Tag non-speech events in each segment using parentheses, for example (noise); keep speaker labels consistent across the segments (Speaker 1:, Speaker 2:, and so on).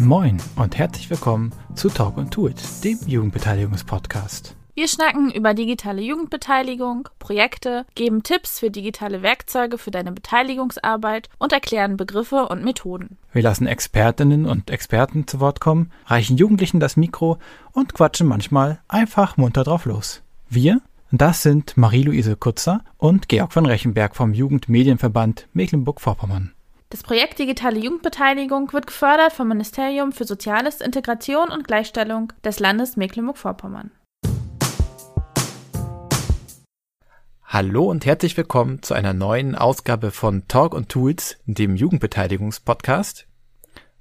Speaker 1: Moin und herzlich willkommen zu Talk und Do It, dem Jugendbeteiligungspodcast.
Speaker 2: Wir schnacken über digitale Jugendbeteiligung, Projekte, geben Tipps für digitale Werkzeuge für deine Beteiligungsarbeit und erklären Begriffe und Methoden.
Speaker 1: Wir lassen Expertinnen und Experten zu Wort kommen, reichen Jugendlichen das Mikro und quatschen manchmal einfach munter drauf los. Wir, das sind Marie-Louise Kutzer und Georg von Rechenberg vom Jugendmedienverband Mecklenburg-Vorpommern.
Speaker 2: Das Projekt Digitale Jugendbeteiligung wird gefördert vom Ministerium für Soziales, Integration und Gleichstellung des Landes Mecklenburg-Vorpommern.
Speaker 1: Hallo und herzlich willkommen zu einer neuen Ausgabe von Talk und Tools, dem Jugendbeteiligungspodcast.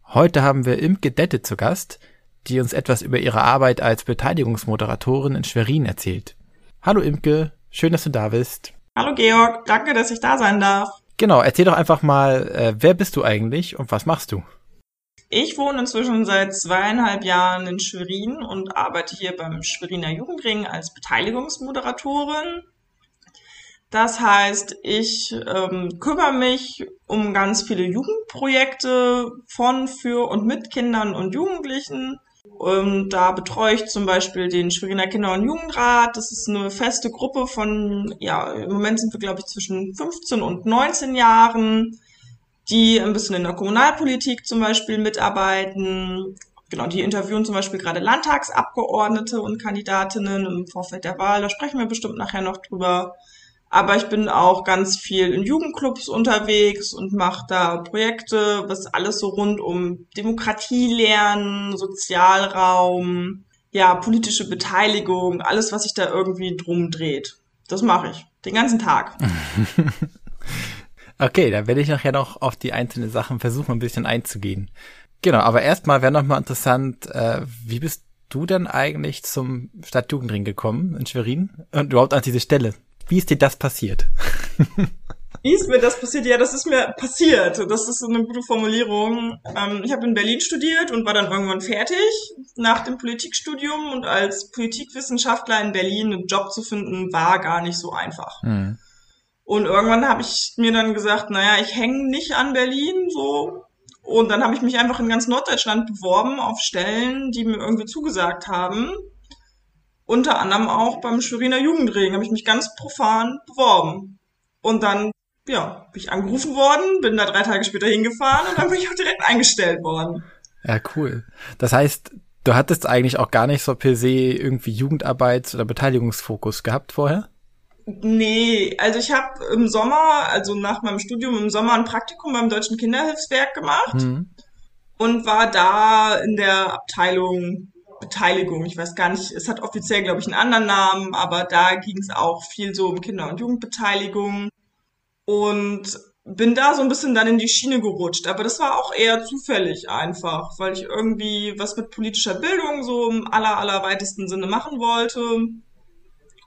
Speaker 1: Heute haben wir Imke Dette zu Gast, die uns etwas über ihre Arbeit als Beteiligungsmoderatorin in Schwerin erzählt. Hallo Imke, schön, dass du da bist.
Speaker 3: Hallo Georg, danke, dass ich da sein darf.
Speaker 1: Genau, erzähl doch einfach mal, äh, wer bist du eigentlich und was machst du?
Speaker 3: Ich wohne inzwischen seit zweieinhalb Jahren in Schwerin und arbeite hier beim Schweriner Jugendring als Beteiligungsmoderatorin. Das heißt, ich ähm, kümmere mich um ganz viele Jugendprojekte von, für und mit Kindern und Jugendlichen. Und da betreue ich zum Beispiel den Schweriner Kinder- und Jugendrat. Das ist eine feste Gruppe von, ja, im Moment sind wir, glaube ich, zwischen 15 und 19 Jahren, die ein bisschen in der Kommunalpolitik zum Beispiel mitarbeiten. Genau, die interviewen zum Beispiel gerade Landtagsabgeordnete und Kandidatinnen im Vorfeld der Wahl. Da sprechen wir bestimmt nachher noch drüber. Aber ich bin auch ganz viel in Jugendclubs unterwegs und mache da Projekte, was alles so rund um Demokratie lernen, Sozialraum, ja, politische Beteiligung, alles, was sich da irgendwie drum dreht. Das mache ich. Den ganzen Tag. (laughs)
Speaker 1: okay, dann werde ich nachher noch auf die einzelnen Sachen versuchen, ein bisschen einzugehen. Genau, aber erstmal wäre nochmal interessant, äh, wie bist du denn eigentlich zum Stadtjugendring gekommen in Schwerin und überhaupt an diese Stelle? Wie ist dir das passiert? (laughs)
Speaker 3: Wie ist mir das passiert? Ja, das ist mir passiert. Das ist so eine gute Formulierung. Ähm, ich habe in Berlin studiert und war dann irgendwann fertig nach dem Politikstudium und als Politikwissenschaftler in Berlin einen Job zu finden, war gar nicht so einfach. Mhm. Und irgendwann habe ich mir dann gesagt, naja, ich hänge nicht an Berlin so. Und dann habe ich mich einfach in ganz Norddeutschland beworben auf Stellen, die mir irgendwie zugesagt haben unter anderem auch beim Schweriner Jugendring habe ich mich ganz profan beworben. Und dann, ja, bin ich angerufen worden, bin da drei Tage später hingefahren und dann bin ich auch direkt eingestellt worden.
Speaker 1: Ja, cool. Das heißt, du hattest eigentlich auch gar nicht so per se irgendwie Jugendarbeits- oder Beteiligungsfokus gehabt vorher?
Speaker 3: Nee, also ich habe im Sommer, also nach meinem Studium im Sommer ein Praktikum beim Deutschen Kinderhilfswerk gemacht mhm. und war da in der Abteilung Beteiligung. Ich weiß gar nicht, es hat offiziell, glaube ich, einen anderen Namen, aber da ging es auch viel so um Kinder- und Jugendbeteiligung. Und bin da so ein bisschen dann in die Schiene gerutscht. Aber das war auch eher zufällig einfach, weil ich irgendwie was mit politischer Bildung so im aller, aller weitesten Sinne machen wollte.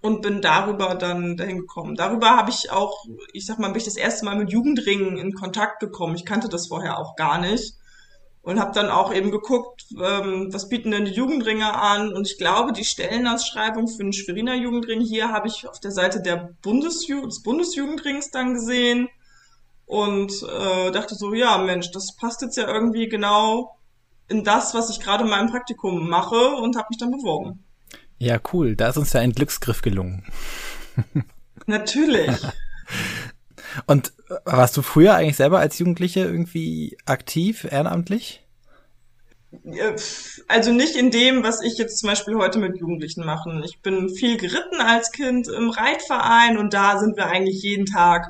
Speaker 3: Und bin darüber dann dahin gekommen. Darüber habe ich auch, ich sag mal, bin ich das erste Mal mit Jugendringen in Kontakt gekommen. Ich kannte das vorher auch gar nicht und habe dann auch eben geguckt, ähm, was bieten denn die Jugendringe an und ich glaube, die Stellenausschreibung für den Schweriner Jugendring hier habe ich auf der Seite der Bundesju des Bundesjugendrings dann gesehen und äh, dachte so, ja Mensch, das passt jetzt ja irgendwie genau in das, was ich gerade in meinem Praktikum mache und habe mich dann beworben.
Speaker 1: Ja, cool, da ist uns ja ein Glücksgriff gelungen.
Speaker 3: Natürlich. (laughs)
Speaker 1: Und warst du früher eigentlich selber als Jugendliche irgendwie aktiv, ehrenamtlich?
Speaker 3: Also nicht in dem, was ich jetzt zum Beispiel heute mit Jugendlichen mache. Ich bin viel geritten als Kind im Reitverein und da sind wir eigentlich jeden Tag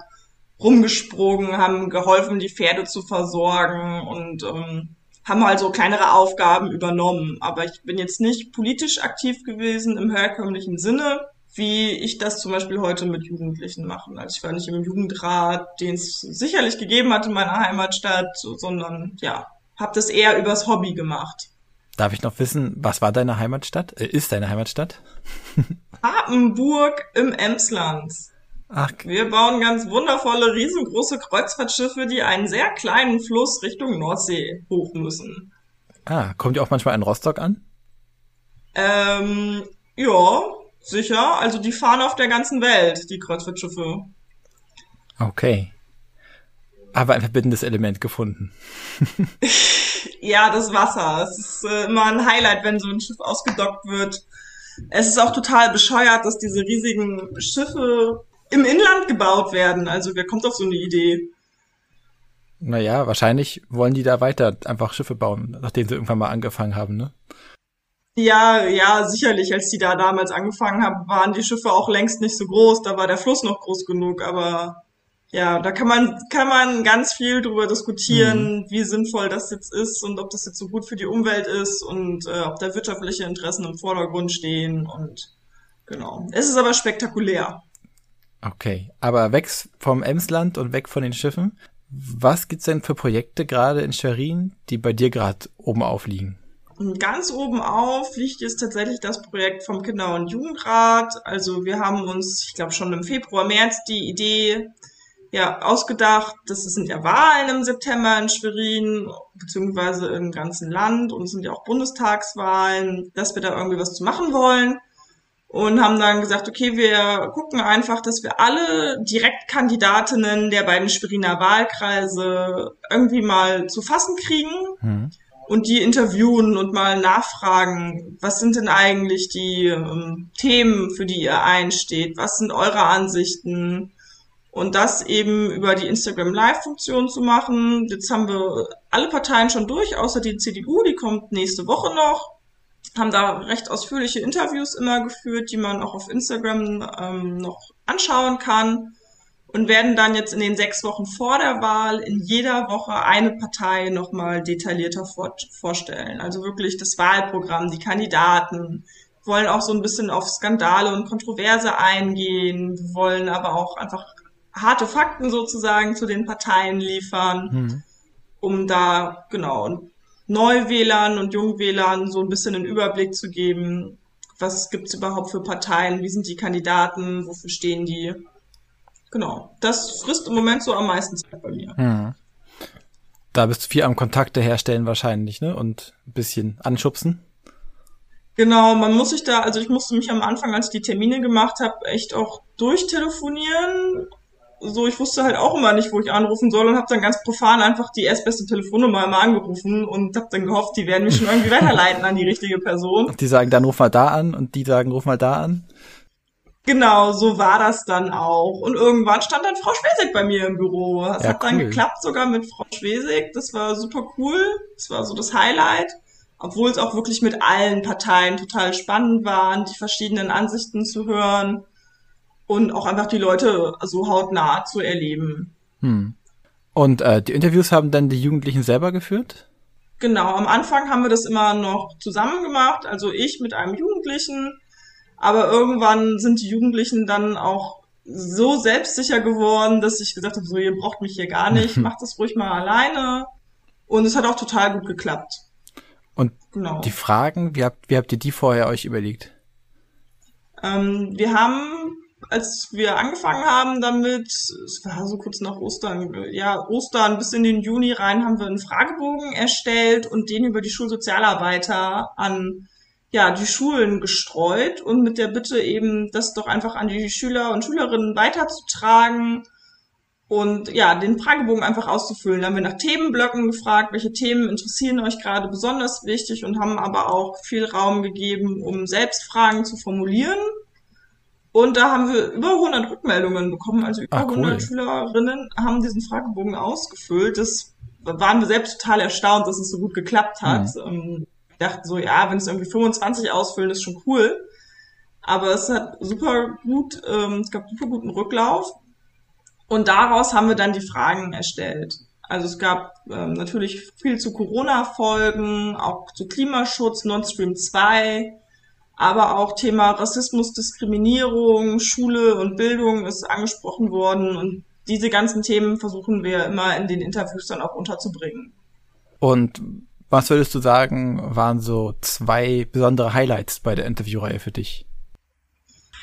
Speaker 3: rumgesprungen, haben geholfen, die Pferde zu versorgen und ähm, haben halt so kleinere Aufgaben übernommen. Aber ich bin jetzt nicht politisch aktiv gewesen im herkömmlichen Sinne wie ich das zum Beispiel heute mit Jugendlichen mache. Also ich war nicht im Jugendrat, den es sicherlich gegeben hat in meiner Heimatstadt, sondern ja, habe das eher übers Hobby gemacht.
Speaker 1: Darf ich noch wissen, was war deine Heimatstadt? Äh, ist deine Heimatstadt? (laughs)
Speaker 3: Papenburg im Emsland. Ach. Wir bauen ganz wundervolle, riesengroße Kreuzfahrtschiffe, die einen sehr kleinen Fluss Richtung Nordsee hoch müssen.
Speaker 1: Ah, kommt ihr auch manchmal in Rostock an?
Speaker 3: Ähm, ja, Sicher, also die fahren auf der ganzen Welt, die Kreuzfahrtschiffe.
Speaker 1: Okay. Aber ein verbindendes Element gefunden. (laughs)
Speaker 3: Ja, das Wasser. Es ist äh, immer ein Highlight, wenn so ein Schiff ausgedockt wird. Es ist auch total bescheuert, dass diese riesigen Schiffe im Inland gebaut werden. Also wer kommt auf so eine Idee?
Speaker 1: Naja, wahrscheinlich wollen die da weiter einfach Schiffe bauen, nachdem sie irgendwann mal angefangen haben, ne?
Speaker 3: Ja, ja, sicherlich. Als die da damals angefangen haben, waren die Schiffe auch längst nicht so groß. Da war der Fluss noch groß genug. Aber ja, da kann man, kann man ganz viel drüber diskutieren, mhm. wie sinnvoll das jetzt ist und ob das jetzt so gut für die Umwelt ist und äh, ob da wirtschaftliche Interessen im Vordergrund stehen und genau. Es ist aber spektakulär.
Speaker 1: Okay, aber weg vom Emsland und weg von den Schiffen. Was gibt's denn für Projekte gerade in Schwerin, die bei dir gerade oben aufliegen?
Speaker 3: Ganz oben auf liegt jetzt tatsächlich das Projekt vom Kinder- und Jugendrat. Also wir haben uns, ich glaube schon im Februar, März die Idee ja ausgedacht, dass es sind ja Wahlen im September in Schwerin, beziehungsweise im ganzen Land und es sind ja auch Bundestagswahlen, dass wir da irgendwie was zu machen wollen und haben dann gesagt, okay, wir gucken einfach, dass wir alle Direktkandidatinnen der beiden Schweriner Wahlkreise irgendwie mal zu fassen kriegen. Mhm und die interviewen und mal nachfragen, was sind denn eigentlich die ähm, Themen, für die ihr einsteht, was sind eure Ansichten und das eben über die Instagram Live-Funktion zu machen. Jetzt haben wir alle Parteien schon durch, außer die CDU, die kommt nächste Woche noch. Haben da recht ausführliche Interviews immer geführt, die man auch auf Instagram ähm, noch anschauen kann und werden dann jetzt in den sechs Wochen vor der Wahl in jeder Woche eine Partei nochmal detaillierter vor vorstellen. Also wirklich das Wahlprogramm, die Kandidaten, wollen auch so ein bisschen auf Skandale und Kontroverse eingehen, wollen aber auch einfach harte Fakten sozusagen zu den Parteien liefern, hm. um da genau Neuwählern und Jungwählern so ein bisschen einen Überblick zu geben, was gibt's überhaupt für Parteien, wie sind die Kandidaten, wofür stehen die Genau. Das frisst im Moment so am meisten Zeit bei mir. Hm.
Speaker 1: Da bist du viel am Kontakte herstellen wahrscheinlich, ne? Und ein bisschen anschubsen.
Speaker 3: Genau, man muss sich da, also ich musste mich am Anfang, als ich die Termine gemacht habe, echt auch durchtelefonieren. So, ich wusste halt auch immer nicht, wo ich anrufen soll und habe dann ganz profan einfach die erstbeste Telefonnummer immer angerufen und habe dann gehofft, die werden mich schon irgendwie (laughs) weiterleiten an die richtige Person.
Speaker 1: Und die sagen, dann ruf mal da an und die sagen, ruf mal da an.
Speaker 3: Genau, so war das dann auch. Und irgendwann stand dann Frau Schwesig bei mir im Büro. Es ja, hat dann geklappt sogar mit Frau Schwesig. Das war super cool. Das war so das Highlight. Obwohl es auch wirklich mit allen Parteien total spannend war, die verschiedenen Ansichten zu hören und auch einfach die Leute so hautnah zu erleben.
Speaker 1: Hm. Und äh, die Interviews haben dann die Jugendlichen selber geführt?
Speaker 3: Genau, am Anfang haben wir das immer noch zusammen gemacht. Also ich mit einem Jugendlichen aber irgendwann sind die Jugendlichen dann auch so selbstsicher geworden, dass ich gesagt habe, so, ihr braucht mich hier gar nicht, macht das ruhig mal alleine. Und es hat auch total gut geklappt.
Speaker 1: Und genau. die Fragen, wie habt, wie habt ihr die vorher euch überlegt?
Speaker 3: Ähm, wir haben, als wir angefangen haben damit, es war so kurz nach Ostern, ja, Ostern bis in den Juni rein, haben wir einen Fragebogen erstellt und den über die Schulsozialarbeiter an ja, die Schulen gestreut und mit der Bitte eben, das doch einfach an die Schüler und Schülerinnen weiterzutragen und ja, den Fragebogen einfach auszufüllen. Da haben wir nach Themenblöcken gefragt, welche Themen interessieren euch gerade besonders wichtig und haben aber auch viel Raum gegeben, um selbst Fragen zu formulieren. Und da haben wir über 100 Rückmeldungen bekommen, also über ah, cool. 100 Schülerinnen haben diesen Fragebogen ausgefüllt. Das waren wir selbst total erstaunt, dass es so gut geklappt hat. Mhm dachten so, ja, wenn es irgendwie 25 ausfüllen, ist schon cool. Aber es hat super gut, ähm, es gab super guten Rücklauf. Und daraus haben wir dann die Fragen erstellt. Also es gab ähm, natürlich viel zu Corona-Folgen, auch zu Klimaschutz, Nord Stream 2, aber auch Thema Rassismus, Diskriminierung, Schule und Bildung ist angesprochen worden. Und diese ganzen Themen versuchen wir immer in den Interviews dann auch unterzubringen.
Speaker 1: Und was würdest du sagen, waren so zwei besondere Highlights bei der Interviewreihe für dich?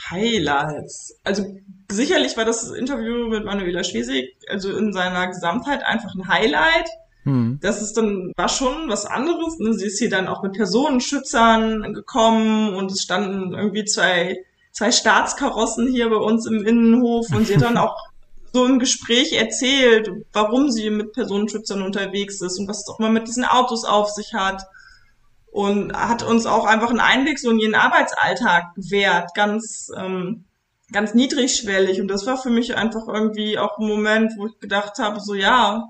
Speaker 3: Highlights. Also sicherlich war das Interview mit Manuela Schwesig, also in seiner Gesamtheit einfach ein Highlight. Hm. Das ist dann, war schon was anderes. Ne? Sie ist hier dann auch mit Personenschützern gekommen und es standen irgendwie zwei, zwei Staatskarossen hier bei uns im Innenhof und sie hat dann (laughs) auch so im Gespräch erzählt, warum sie mit Personenschützern unterwegs ist und was es auch mal mit diesen Autos auf sich hat. Und hat uns auch einfach einen Einblick so in ihren Arbeitsalltag gewährt, ganz, ähm, ganz niedrigschwellig. Und das war für mich einfach irgendwie auch ein Moment, wo ich gedacht habe, so ja,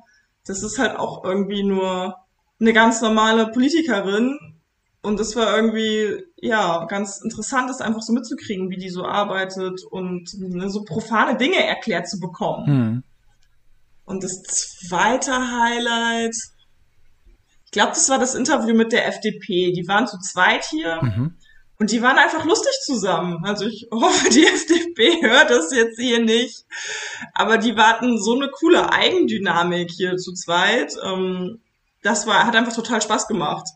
Speaker 3: das ist halt auch irgendwie nur eine ganz normale Politikerin. Und das war irgendwie, ja, ganz interessant, das einfach so mitzukriegen, wie die so arbeitet und ne, so profane Dinge erklärt zu bekommen. Hm. Und das zweite Highlight, ich glaube, das war das Interview mit der FDP. Die waren zu zweit hier. Mhm. Und die waren einfach lustig zusammen. Also ich (laughs) hoffe, die FDP hört das jetzt hier nicht. Aber die warten so eine coole Eigendynamik hier zu zweit. Ähm, das war, hat einfach total Spaß gemacht.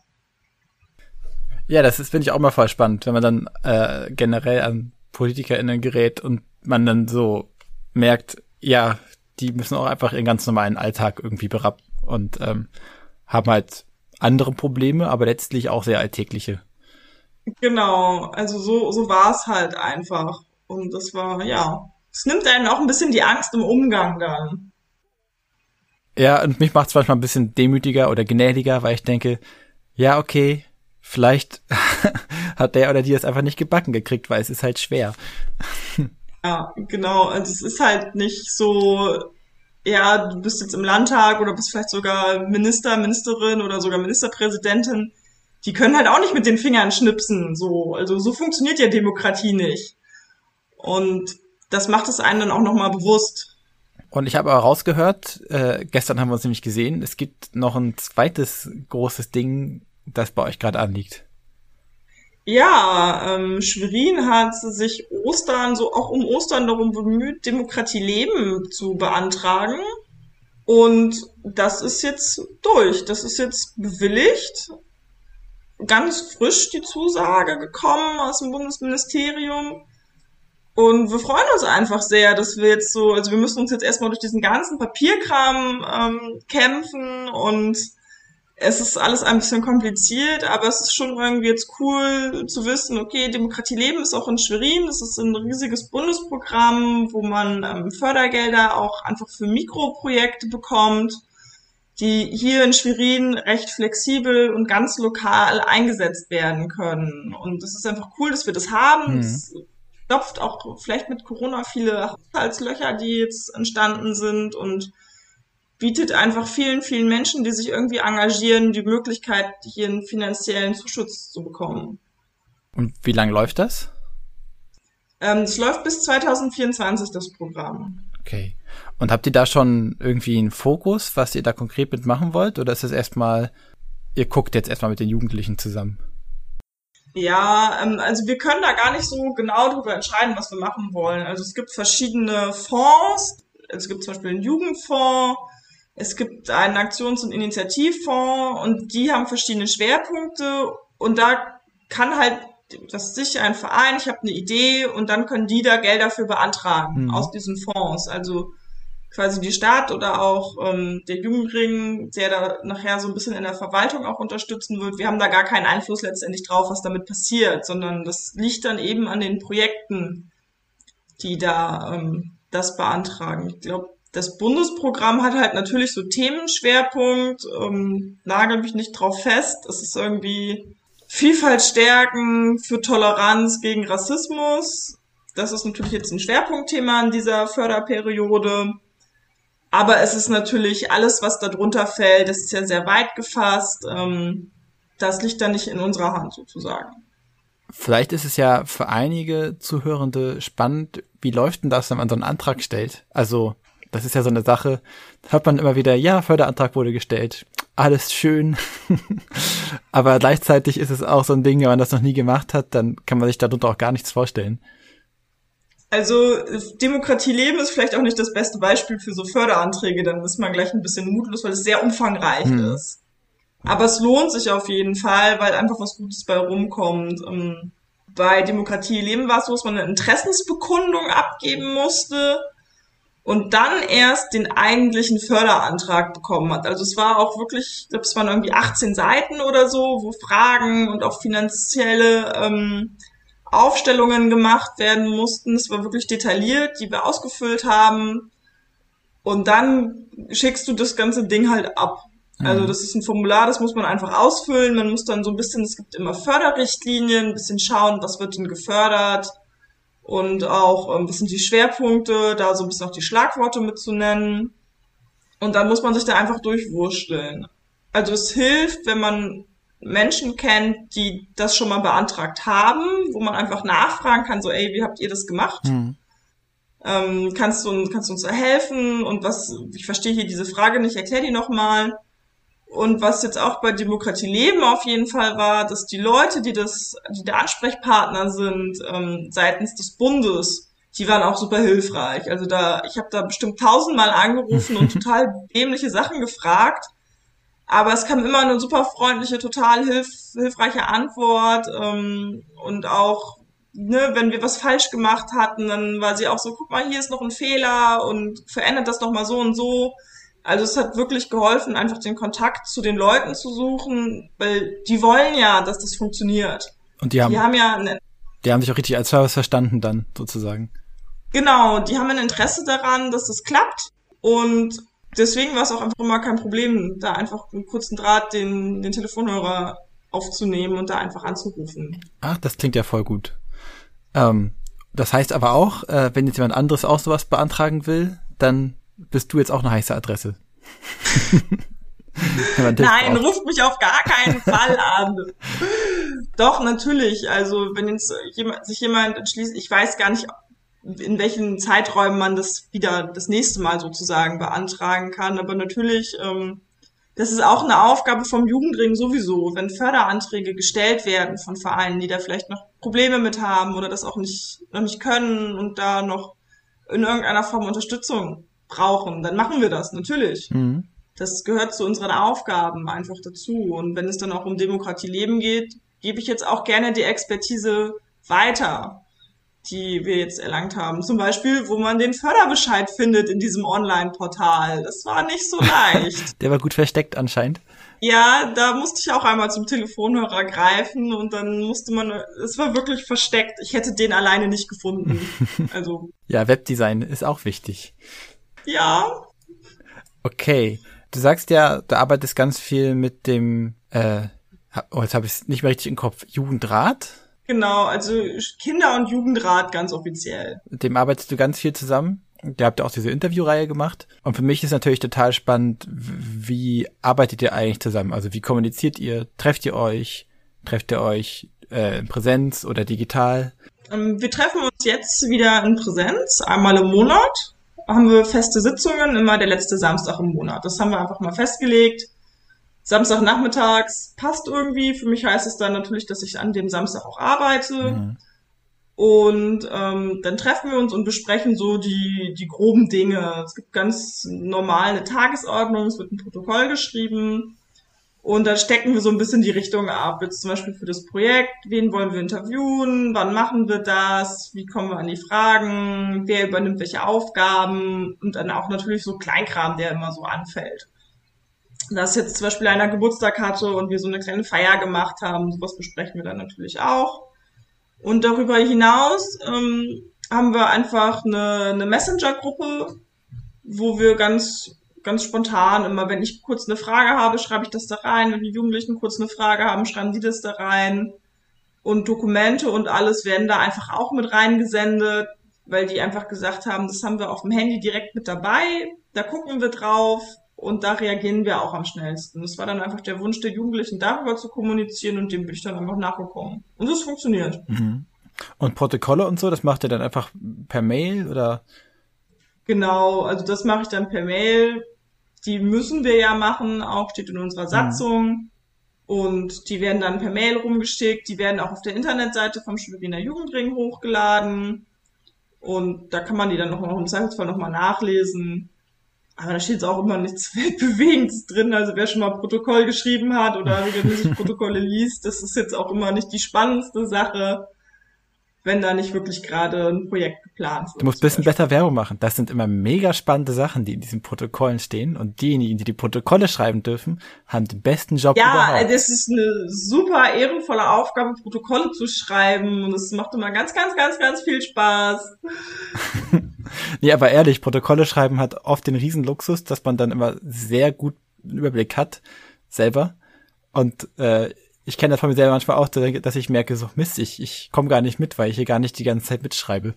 Speaker 1: Ja, das finde ich auch mal voll spannend, wenn man dann äh, generell an PolitikerInnen gerät und man dann so merkt, ja, die müssen auch einfach ihren ganz normalen Alltag irgendwie berappen und ähm, haben halt andere Probleme, aber letztlich auch sehr alltägliche.
Speaker 3: Genau, also so, so war es halt einfach. Und das war, ja, es nimmt einen auch ein bisschen die Angst im Umgang dann.
Speaker 1: Ja, und mich macht es manchmal ein bisschen demütiger oder gnädiger, weil ich denke, ja, okay, vielleicht (laughs) hat der oder die es einfach nicht gebacken gekriegt, weil es ist halt schwer.
Speaker 3: Ja, genau. Also es ist halt nicht so, ja, du bist jetzt im Landtag oder bist vielleicht sogar Minister, Ministerin oder sogar Ministerpräsidentin die können halt auch nicht mit den Fingern schnipsen, so. Also so funktioniert ja Demokratie nicht. Und das macht es einem dann auch nochmal bewusst.
Speaker 1: Und ich habe aber rausgehört, äh, gestern haben wir uns nämlich gesehen, es gibt noch ein zweites großes Ding, das bei euch gerade anliegt.
Speaker 3: Ja, ähm, Schwerin hat sich Ostern, so auch um Ostern darum bemüht, Demokratie leben zu beantragen. Und das ist jetzt durch. Das ist jetzt bewilligt ganz frisch die Zusage gekommen aus dem Bundesministerium. Und wir freuen uns einfach sehr, dass wir jetzt so, also wir müssen uns jetzt erstmal durch diesen ganzen Papierkram ähm, kämpfen und es ist alles ein bisschen kompliziert, aber es ist schon irgendwie jetzt cool zu wissen, okay, Demokratie leben ist auch in Schwerin, das ist ein riesiges Bundesprogramm, wo man ähm, Fördergelder auch einfach für Mikroprojekte bekommt die hier in Schwerin recht flexibel und ganz lokal eingesetzt werden können. Und es ist einfach cool, dass wir das haben. Mhm. Es stopft auch vielleicht mit Corona viele Haushaltslöcher, die jetzt entstanden sind und bietet einfach vielen, vielen Menschen, die sich irgendwie engagieren, die Möglichkeit, hier einen finanziellen Zuschuss zu bekommen.
Speaker 1: Und wie lange läuft das?
Speaker 3: Ähm, es läuft bis 2024, das Programm.
Speaker 1: Okay. Und habt ihr da schon irgendwie einen Fokus, was ihr da konkret mitmachen wollt? Oder ist es erstmal, ihr guckt jetzt erstmal mit den Jugendlichen zusammen?
Speaker 3: Ja, ähm, also wir können da gar nicht so genau darüber entscheiden, was wir machen wollen. Also es gibt verschiedene Fonds. Es gibt zum Beispiel einen Jugendfonds. Es gibt einen Aktions- und Initiativfonds und die haben verschiedene Schwerpunkte und da kann halt das ist sicher ein Verein, ich habe eine Idee und dann können die da Gelder für beantragen mhm. aus diesen Fonds. Also quasi die Stadt oder auch ähm, der Jugendring, der da nachher so ein bisschen in der Verwaltung auch unterstützen wird. Wir haben da gar keinen Einfluss letztendlich drauf, was damit passiert, sondern das liegt dann eben an den Projekten, die da ähm, das beantragen. Ich glaube, das Bundesprogramm hat halt natürlich so Themenschwerpunkt, ähm, nagel mich nicht drauf fest. Es ist irgendwie Vielfalt stärken für Toleranz gegen Rassismus. Das ist natürlich jetzt ein Schwerpunktthema in dieser Förderperiode. Aber es ist natürlich alles, was da drunter fällt, das ist ja sehr weit gefasst. Ähm, das liegt dann nicht in unserer Hand sozusagen.
Speaker 1: Vielleicht ist es ja für einige Zuhörende spannend, wie läuft denn das, wenn man so einen Antrag stellt? Also, das ist ja so eine Sache, hört man immer wieder, ja, Förderantrag wurde gestellt alles schön. (laughs) Aber gleichzeitig ist es auch so ein Ding, wenn man das noch nie gemacht hat, dann kann man sich darunter auch gar nichts vorstellen.
Speaker 3: Also Demokratie leben ist vielleicht auch nicht das beste Beispiel für so Förderanträge, dann ist man gleich ein bisschen mutlos, weil es sehr umfangreich hm. ist. Aber es lohnt sich auf jeden Fall, weil einfach was Gutes bei rumkommt. Ähm, bei Demokratie leben war es so, dass man eine Interessensbekundung abgeben musste und dann erst den eigentlichen Förderantrag bekommen hat. Also es war auch wirklich, ich glaube, es waren irgendwie 18 Seiten oder so, wo Fragen und auch finanzielle ähm, Aufstellungen gemacht werden mussten. Es war wirklich detailliert, die wir ausgefüllt haben. Und dann schickst du das ganze Ding halt ab. Also mhm. das ist ein Formular, das muss man einfach ausfüllen. Man muss dann so ein bisschen, es gibt immer Förderrichtlinien, ein bisschen schauen, was wird denn gefördert und auch ein bisschen die Schwerpunkte, da so ein bisschen auch die Schlagworte mitzunennen. Und dann muss man sich da einfach durchwursteln. Also es hilft, wenn man Menschen kennt, die das schon mal beantragt haben, wo man einfach nachfragen kann, so, ey, wie habt ihr das gemacht? Mhm. Ähm, kannst, du, kannst du uns da helfen? Und was, ich verstehe hier diese Frage nicht, erklär die nochmal. Und was jetzt auch bei Demokratie Leben auf jeden Fall war, dass die Leute, die das, die der Ansprechpartner sind, ähm, seitens des Bundes, die waren auch super hilfreich. Also da, ich habe da bestimmt tausendmal angerufen und (laughs) total dämliche Sachen gefragt. Aber es kam immer eine super freundliche, total hilf, hilfreiche Antwort. Ähm, und auch, ne, wenn wir was falsch gemacht hatten, dann war sie auch so, guck mal, hier ist noch ein Fehler und verändert das noch mal so und so. Also es hat wirklich geholfen, einfach den Kontakt zu den Leuten zu suchen, weil die wollen ja, dass das funktioniert.
Speaker 1: Und die haben, die haben ja, eine, die haben sich auch richtig als Service verstanden dann sozusagen.
Speaker 3: Genau, die haben ein Interesse daran, dass das klappt und deswegen war es auch einfach immer kein Problem, da einfach einen kurzen Draht den, den Telefonhörer aufzunehmen und da einfach anzurufen.
Speaker 1: Ach, das klingt ja voll gut. Ähm, das heißt aber auch, äh, wenn jetzt jemand anderes auch sowas beantragen will, dann bist du jetzt auch eine heiße Adresse. (laughs)
Speaker 3: Nein, ruft mich auf gar keinen Fall an. Doch, natürlich. Also, wenn jetzt jemand, sich jemand entschließt, ich weiß gar nicht, in welchen Zeiträumen man das wieder das nächste Mal sozusagen beantragen kann. Aber natürlich, ähm, das ist auch eine Aufgabe vom Jugendring sowieso, wenn Förderanträge gestellt werden von Vereinen, die da vielleicht noch Probleme mit haben oder das auch nicht, noch nicht können und da noch in irgendeiner Form Unterstützung brauchen, dann machen wir das, natürlich. Mhm. Das gehört zu unseren Aufgaben einfach dazu. Und wenn es dann auch um Demokratie leben geht, gebe ich jetzt auch gerne die Expertise weiter, die wir jetzt erlangt haben. Zum Beispiel, wo man den Förderbescheid findet in diesem Online-Portal. Das war nicht so (laughs) leicht.
Speaker 1: Der war gut versteckt anscheinend.
Speaker 3: Ja, da musste ich auch einmal zum Telefonhörer greifen und dann musste man, es war wirklich versteckt. Ich hätte den alleine nicht gefunden. (laughs) Also.
Speaker 1: ja, Webdesign ist auch wichtig.
Speaker 3: Ja.
Speaker 1: Okay. Du sagst ja, du arbeitest ganz viel mit dem, äh, oh, jetzt habe ich es nicht mehr richtig im Kopf, Jugendrat?
Speaker 3: Genau, also Kinder- und Jugendrat ganz offiziell.
Speaker 1: Mit dem arbeitest du ganz viel zusammen. Der habt ja auch diese Interviewreihe gemacht. Und für mich ist natürlich total spannend, wie arbeitet ihr eigentlich zusammen? Also wie kommuniziert ihr? Trefft ihr euch? Trefft ihr euch äh, in Präsenz oder digital?
Speaker 3: Ähm, wir treffen uns jetzt wieder in Präsenz, einmal im Monat haben wir feste Sitzungen, immer der letzte Samstag im Monat. Das haben wir einfach mal festgelegt. Samstagnachmittags passt irgendwie. Für mich heißt es dann natürlich, dass ich an dem Samstag auch arbeite. Mhm. Und ähm, dann treffen wir uns und besprechen so die, die groben Dinge. Es gibt ganz normal eine Tagesordnung, es wird ein Protokoll geschrieben. Und da stecken wir so ein bisschen die Richtung ab. Jetzt zum Beispiel für das Projekt, wen wollen wir interviewen, wann machen wir das, wie kommen wir an die Fragen, wer übernimmt welche Aufgaben und dann auch natürlich so Kleinkram, der immer so anfällt. Dass jetzt zum Beispiel einer Geburtstag hatte und wir so eine kleine Feier gemacht haben, sowas besprechen wir dann natürlich auch. Und darüber hinaus ähm, haben wir einfach eine, eine Messenger-Gruppe, wo wir ganz ganz spontan immer, wenn ich kurz eine Frage habe, schreibe ich das da rein. Wenn die Jugendlichen kurz eine Frage haben, schreiben die das da rein. Und Dokumente und alles werden da einfach auch mit reingesendet, weil die einfach gesagt haben, das haben wir auf dem Handy direkt mit dabei. Da gucken wir drauf und da reagieren wir auch am schnellsten. Das war dann einfach der Wunsch der Jugendlichen, darüber zu kommunizieren und dem bin ich dann einfach nachgekommen. Und das funktioniert. Mhm.
Speaker 1: Und Protokolle und so, das macht ihr dann einfach per Mail oder?
Speaker 3: Genau, also das mache ich dann per Mail die müssen wir ja machen, auch steht in unserer Satzung. Mhm. Und die werden dann per Mail rumgeschickt, die werden auch auf der Internetseite vom Schweriner Jugendring hochgeladen. Und da kann man die dann noch im Zweifelsfall nochmal nachlesen. Aber da steht jetzt auch immer nichts (laughs) Weltbewegendes drin. Also wer schon mal Protokoll geschrieben hat oder regelmäßig (laughs) Protokolle liest, das ist jetzt auch immer nicht die spannendste Sache wenn da nicht wirklich gerade ein Projekt geplant
Speaker 1: wird. Du musst ein bisschen besser Werbung machen. Das sind immer mega spannende Sachen, die in diesen Protokollen stehen. Und diejenigen, die die Protokolle schreiben dürfen, haben den besten Job
Speaker 3: ja,
Speaker 1: überhaupt.
Speaker 3: Ja, das ist eine super ehrenvolle Aufgabe, Protokolle zu schreiben. Und es macht immer ganz, ganz, ganz, ganz viel Spaß. (laughs)
Speaker 1: nee, aber ehrlich, Protokolle schreiben hat oft den Riesenluxus, dass man dann immer sehr gut einen Überblick hat, selber. Und äh, ich kenne das von mir selber manchmal auch, dass ich merke, so Mist, ich, ich komme gar nicht mit, weil ich hier gar nicht die ganze Zeit mitschreibe.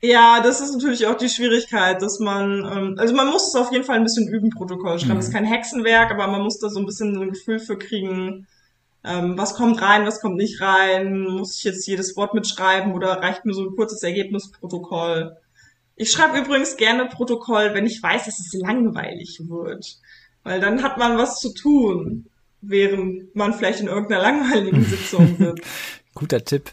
Speaker 3: Ja, das ist natürlich auch die Schwierigkeit, dass man, ähm, also man muss es auf jeden Fall ein bisschen üben, Protokoll schreiben. Mhm. Das ist kein Hexenwerk, aber man muss da so ein bisschen ein Gefühl für kriegen, ähm, was kommt rein, was kommt nicht rein, muss ich jetzt jedes Wort mitschreiben oder reicht mir so ein kurzes Ergebnisprotokoll. Ich schreibe übrigens gerne Protokoll, wenn ich weiß, dass es langweilig wird. Weil dann hat man was zu tun, während man vielleicht in irgendeiner langweiligen (laughs) Sitzung sitzt.
Speaker 1: Guter Tipp.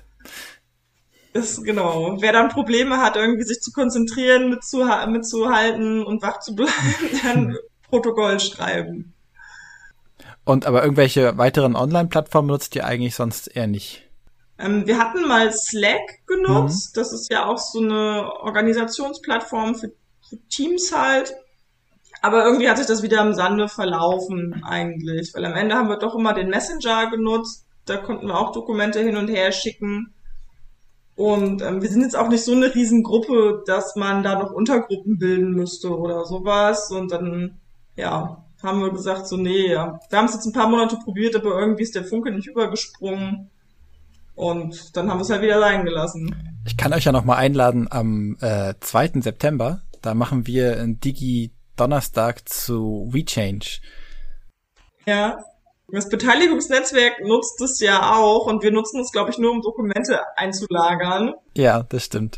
Speaker 3: Das, genau. Wer dann Probleme hat, irgendwie sich zu konzentrieren, mitzuha mitzuhalten und wach zu bleiben, (laughs) dann Protokoll schreiben.
Speaker 1: Und aber irgendwelche weiteren Online-Plattformen benutzt ihr eigentlich sonst eher nicht?
Speaker 3: Ähm, wir hatten mal Slack genutzt. Mhm. Das ist ja auch so eine Organisationsplattform für, für Teams halt. Aber irgendwie hat sich das wieder im Sande verlaufen eigentlich, weil am Ende haben wir doch immer den Messenger genutzt. Da konnten wir auch Dokumente hin und her schicken. Und ähm, wir sind jetzt auch nicht so eine Riesengruppe, dass man da noch Untergruppen bilden müsste oder sowas. Und dann, ja, haben wir gesagt, so, nee, ja. wir haben es jetzt ein paar Monate probiert, aber irgendwie ist der Funke nicht übergesprungen. Und dann haben wir es halt wieder sein gelassen.
Speaker 1: Ich kann euch ja noch mal einladen am äh, 2. September. Da machen wir ein Digi-Donnerstag zu WeChange.
Speaker 3: Ja. Das Beteiligungsnetzwerk nutzt es ja auch und wir nutzen es, glaube ich, nur um Dokumente einzulagern.
Speaker 1: Ja, das stimmt.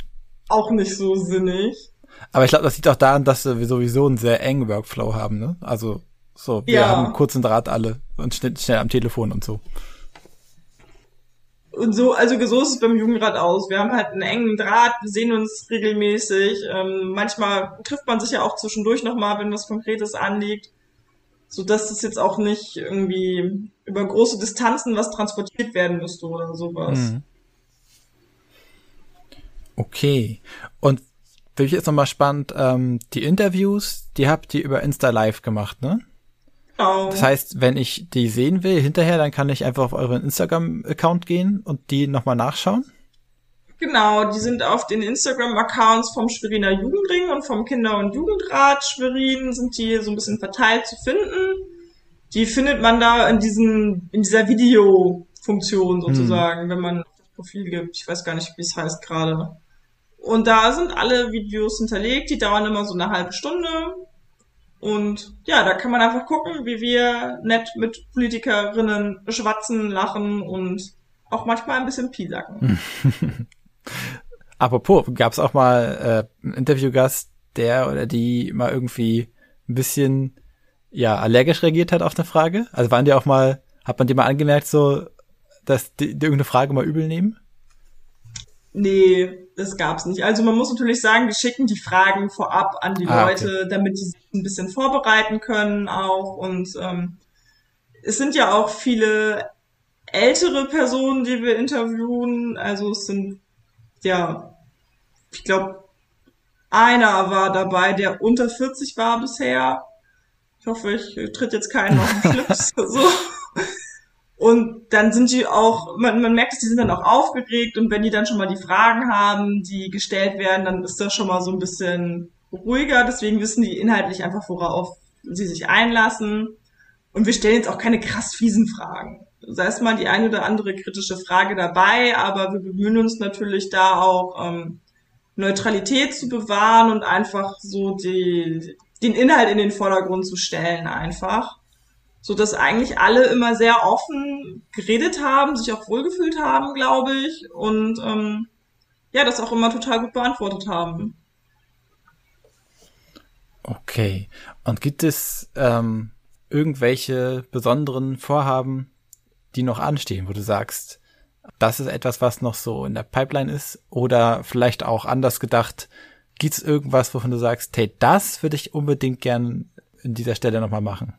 Speaker 3: Auch nicht so sinnig.
Speaker 1: Aber ich glaube, das liegt auch daran, dass wir sowieso einen sehr engen Workflow haben, ne? Also so, wir ja. haben kurzen Draht alle und schnell, schnell am Telefon und so.
Speaker 3: Und so, also so ist es beim Jugendrat aus. Wir haben halt einen engen Draht, wir sehen uns regelmäßig. Ähm, manchmal trifft man sich ja auch zwischendurch nochmal, wenn was Konkretes anliegt so dass das jetzt auch nicht irgendwie über große Distanzen was transportiert werden müsste oder sowas. Mhm.
Speaker 1: Okay. Und für mich ist nochmal spannend, ähm, die Interviews, die habt ihr über Insta Live gemacht, ne?
Speaker 3: Oh.
Speaker 1: Das heißt, wenn ich die sehen will hinterher, dann kann ich einfach auf euren Instagram-Account gehen und die nochmal nachschauen?
Speaker 3: Genau, die sind auf den Instagram-Accounts vom Schweriner Jugendring und vom Kinder- und Jugendrat Schwerin sind die so ein bisschen verteilt zu finden. Die findet man da in diesen, in dieser Videofunktion sozusagen, hm. wenn man das Profil gibt. Ich weiß gar nicht, wie es heißt gerade. Und da sind alle Videos hinterlegt, die dauern immer so eine halbe Stunde. Und ja, da kann man einfach gucken, wie wir nett mit Politikerinnen schwatzen, lachen und auch manchmal ein bisschen piesacken. (laughs)
Speaker 1: Apropos, gab es auch mal äh, einen Interviewgast, der oder die mal irgendwie ein bisschen ja allergisch reagiert hat auf eine Frage? Also waren die auch mal, hat man die mal angemerkt, so, dass die, die irgendeine Frage mal übel nehmen?
Speaker 3: Nee, das gab's nicht. Also man muss natürlich sagen, wir schicken die Fragen vorab an die ah, Leute, okay. damit die sich ein bisschen vorbereiten können auch. Und ähm, es sind ja auch viele ältere Personen, die wir interviewen. Also es sind ja, ich glaube, einer war dabei, der unter 40 war bisher. Ich hoffe, ich tritt jetzt keinen auf den (laughs) Schlips. so. Und dann sind die auch, man, man merkt, die sind dann auch aufgeregt und wenn die dann schon mal die Fragen haben, die gestellt werden, dann ist das schon mal so ein bisschen ruhiger. Deswegen wissen die inhaltlich einfach, worauf sie sich einlassen. Und wir stellen jetzt auch keine krass fiesen Fragen sei es mal die eine oder andere kritische Frage dabei, aber wir bemühen uns natürlich da auch ähm, Neutralität zu bewahren und einfach so die, den Inhalt in den Vordergrund zu stellen einfach. So dass eigentlich alle immer sehr offen geredet haben, sich auch wohlgefühlt haben, glaube ich, und ähm, ja, das auch immer total gut beantwortet haben.
Speaker 1: Okay. Und gibt es ähm, irgendwelche besonderen Vorhaben, die noch anstehen, wo du sagst, das ist etwas, was noch so in der Pipeline ist? Oder vielleicht auch anders gedacht, gibt's irgendwas, wovon du sagst, hey, das würde ich unbedingt gern in dieser Stelle nochmal machen?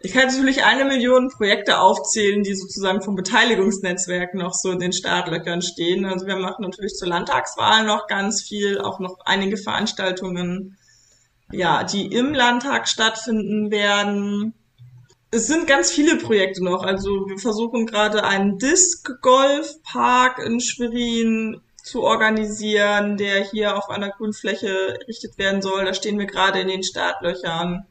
Speaker 3: Ich kann natürlich eine Million Projekte aufzählen, die sozusagen vom Beteiligungsnetzwerk noch so in den Startlöchern stehen. Also wir machen natürlich zur Landtagswahl noch ganz viel, auch noch einige Veranstaltungen, ja, die im Landtag stattfinden werden es sind ganz viele Projekte noch. Also wir versuchen gerade einen Disc Golf Park in Schwerin zu organisieren, der hier auf einer Grünfläche errichtet werden soll. Da stehen wir gerade in den Startlöchern.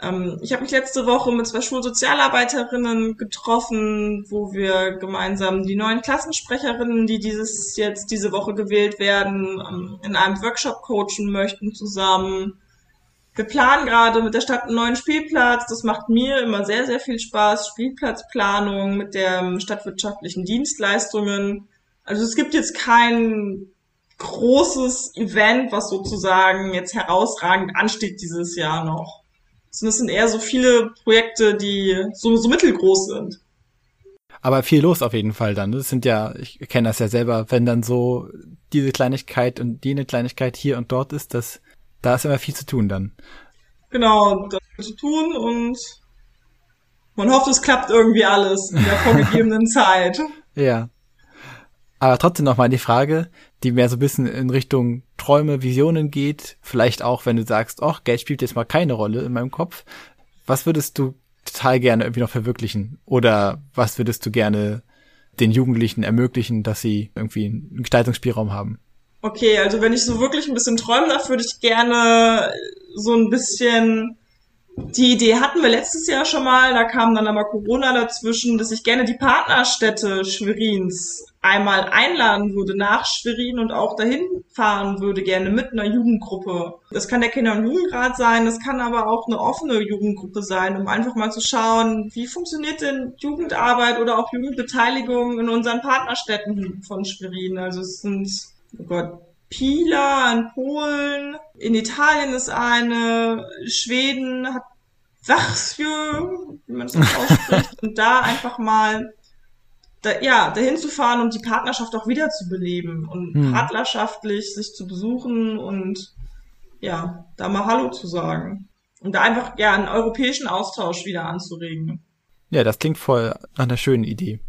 Speaker 3: Ähm, ich habe mich letzte Woche mit zwei Schulsozialarbeiterinnen getroffen, wo wir gemeinsam die neuen Klassensprecherinnen, die dieses jetzt diese Woche gewählt werden, ähm, in einem Workshop coachen möchten zusammen. Wir planen gerade mit der Stadt einen neuen Spielplatz. Das macht mir immer sehr, sehr viel Spaß. Spielplatzplanung mit der stadtwirtschaftlichen Dienstleistungen. Also es gibt jetzt kein großes Event, was sozusagen jetzt herausragend ansteht dieses Jahr noch. Das sind eher so viele Projekte, die so, so mittelgroß sind.
Speaker 1: Aber viel los auf jeden Fall dann. Das sind ja, ich kenne das ja selber, wenn dann so diese Kleinigkeit und jene Kleinigkeit hier und dort ist, das, da ist immer viel zu tun dann.
Speaker 3: Genau, da ist zu tun und man hofft, es klappt irgendwie alles in der (laughs) vorgegebenen Zeit.
Speaker 1: Ja. Aber trotzdem nochmal die Frage, die mehr so ein bisschen in Richtung Träume, Visionen geht. Vielleicht auch, wenn du sagst, ach, Geld spielt jetzt mal keine Rolle in meinem Kopf. Was würdest du total gerne irgendwie noch verwirklichen? Oder was würdest du gerne den Jugendlichen ermöglichen, dass sie irgendwie einen Gestaltungsspielraum haben?
Speaker 3: Okay, also wenn ich so wirklich ein bisschen träumen darf, würde ich gerne so ein bisschen die Idee hatten wir letztes Jahr schon mal, da kam dann aber Corona dazwischen, dass ich gerne die Partnerstädte Schwerins einmal einladen würde nach Schwerin und auch dahin fahren würde, gerne mit einer Jugendgruppe. Das kann der Kinder- und Jugendrat sein, das kann aber auch eine offene Jugendgruppe sein, um einfach mal zu schauen, wie funktioniert denn Jugendarbeit oder auch Jugendbeteiligung in unseren Partnerstädten von Schwerin. Also es sind, oh Gott, Pila in Polen, in Italien ist eine, Schweden hat Wachsjö, wie man das ausspricht, und da einfach mal da, ja, dahin zu fahren und die Partnerschaft auch wieder zu beleben und hm. partnerschaftlich sich zu besuchen und ja, da mal Hallo zu sagen. Und da einfach, ja, einen europäischen Austausch wieder anzuregen.
Speaker 1: Ja, das klingt voll nach einer schönen Idee.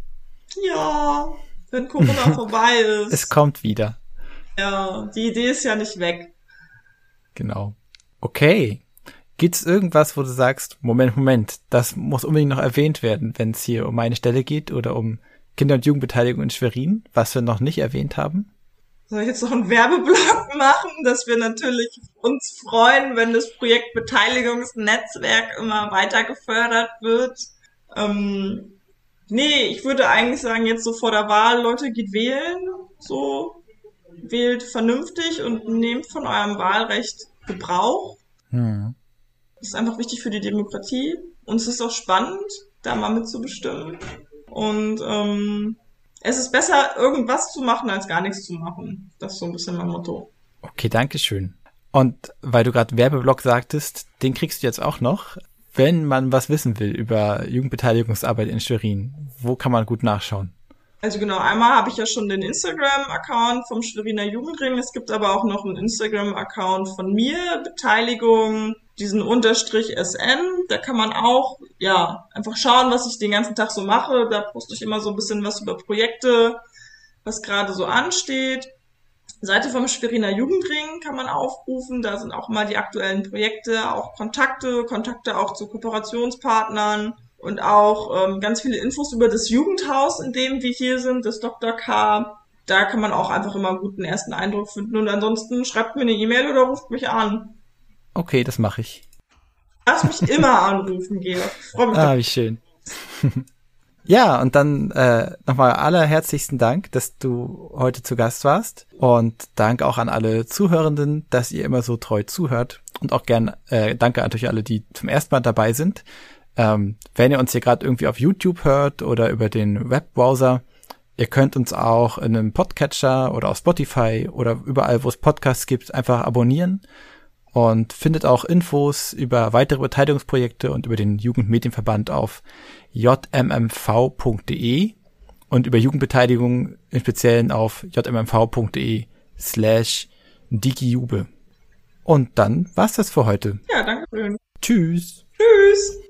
Speaker 3: Ja, wenn Corona (laughs) vorbei ist.
Speaker 1: Es kommt wieder.
Speaker 3: Ja, die Idee ist ja nicht weg.
Speaker 1: Genau. Okay. Gibt's irgendwas, wo du sagst, Moment, Moment, das muss unbedingt noch erwähnt werden, wenn es hier um meine Stelle geht oder um Kinder- und Jugendbeteiligung in Schwerin, was wir noch nicht erwähnt haben?
Speaker 3: Soll ich jetzt noch einen Werbeblock (laughs) machen, dass wir natürlich uns freuen, wenn das Projekt Beteiligungsnetzwerk immer weiter gefördert wird? Ähm, nee, ich würde eigentlich sagen, jetzt so vor der Wahl, Leute, geht wählen, so wählt vernünftig und nehmt von eurem Wahlrecht Gebrauch. Hm. Das ist einfach wichtig für die Demokratie. Und es ist auch spannend, da mal mitzubestimmen. Und ähm, es ist besser, irgendwas zu machen, als gar nichts zu machen. Das ist so ein bisschen mein Motto.
Speaker 1: Okay, danke schön. Und weil du gerade Werbeblock sagtest, den kriegst du jetzt auch noch. Wenn man was wissen will über Jugendbeteiligungsarbeit in Schwerin, wo kann man gut nachschauen?
Speaker 3: Also genau, einmal habe ich ja schon den Instagram-Account vom Schweriner Jugendring. Es gibt aber auch noch einen Instagram-Account von mir, Beteiligung, diesen Unterstrich SN. Da kann man auch, ja, einfach schauen, was ich den ganzen Tag so mache. Da poste ich immer so ein bisschen was über Projekte, was gerade so ansteht. Seite vom Schweriner Jugendring kann man aufrufen. Da sind auch mal die aktuellen Projekte, auch Kontakte, Kontakte auch zu Kooperationspartnern und auch ähm, ganz viele Infos über das Jugendhaus, in dem wir hier sind, das Dr. K. Da kann man auch einfach immer einen guten ersten Eindruck finden. Und ansonsten schreibt mir eine E-Mail oder ruft mich an.
Speaker 1: Okay, das mache ich.
Speaker 3: Lass mich (laughs) immer anrufen, Georg.
Speaker 1: freue mich. Ah, wie schön. (laughs) ja, und dann äh, nochmal allerherzlichsten Dank, dass du heute zu Gast warst. Und Dank auch an alle Zuhörenden, dass ihr immer so treu zuhört. Und auch gern äh, danke an euch alle, die zum ersten Mal dabei sind. Ähm, wenn ihr uns hier gerade irgendwie auf YouTube hört oder über den Webbrowser, ihr könnt uns auch in einem Podcatcher oder auf Spotify oder überall, wo es Podcasts gibt, einfach abonnieren und findet auch Infos über weitere Beteiligungsprojekte und über den Jugendmedienverband auf jmmv.de und über Jugendbeteiligung im Speziellen auf jmmv.de slash digijube. Und dann war's das für heute.
Speaker 3: Ja, danke schön.
Speaker 1: Tschüss.
Speaker 3: Tschüss.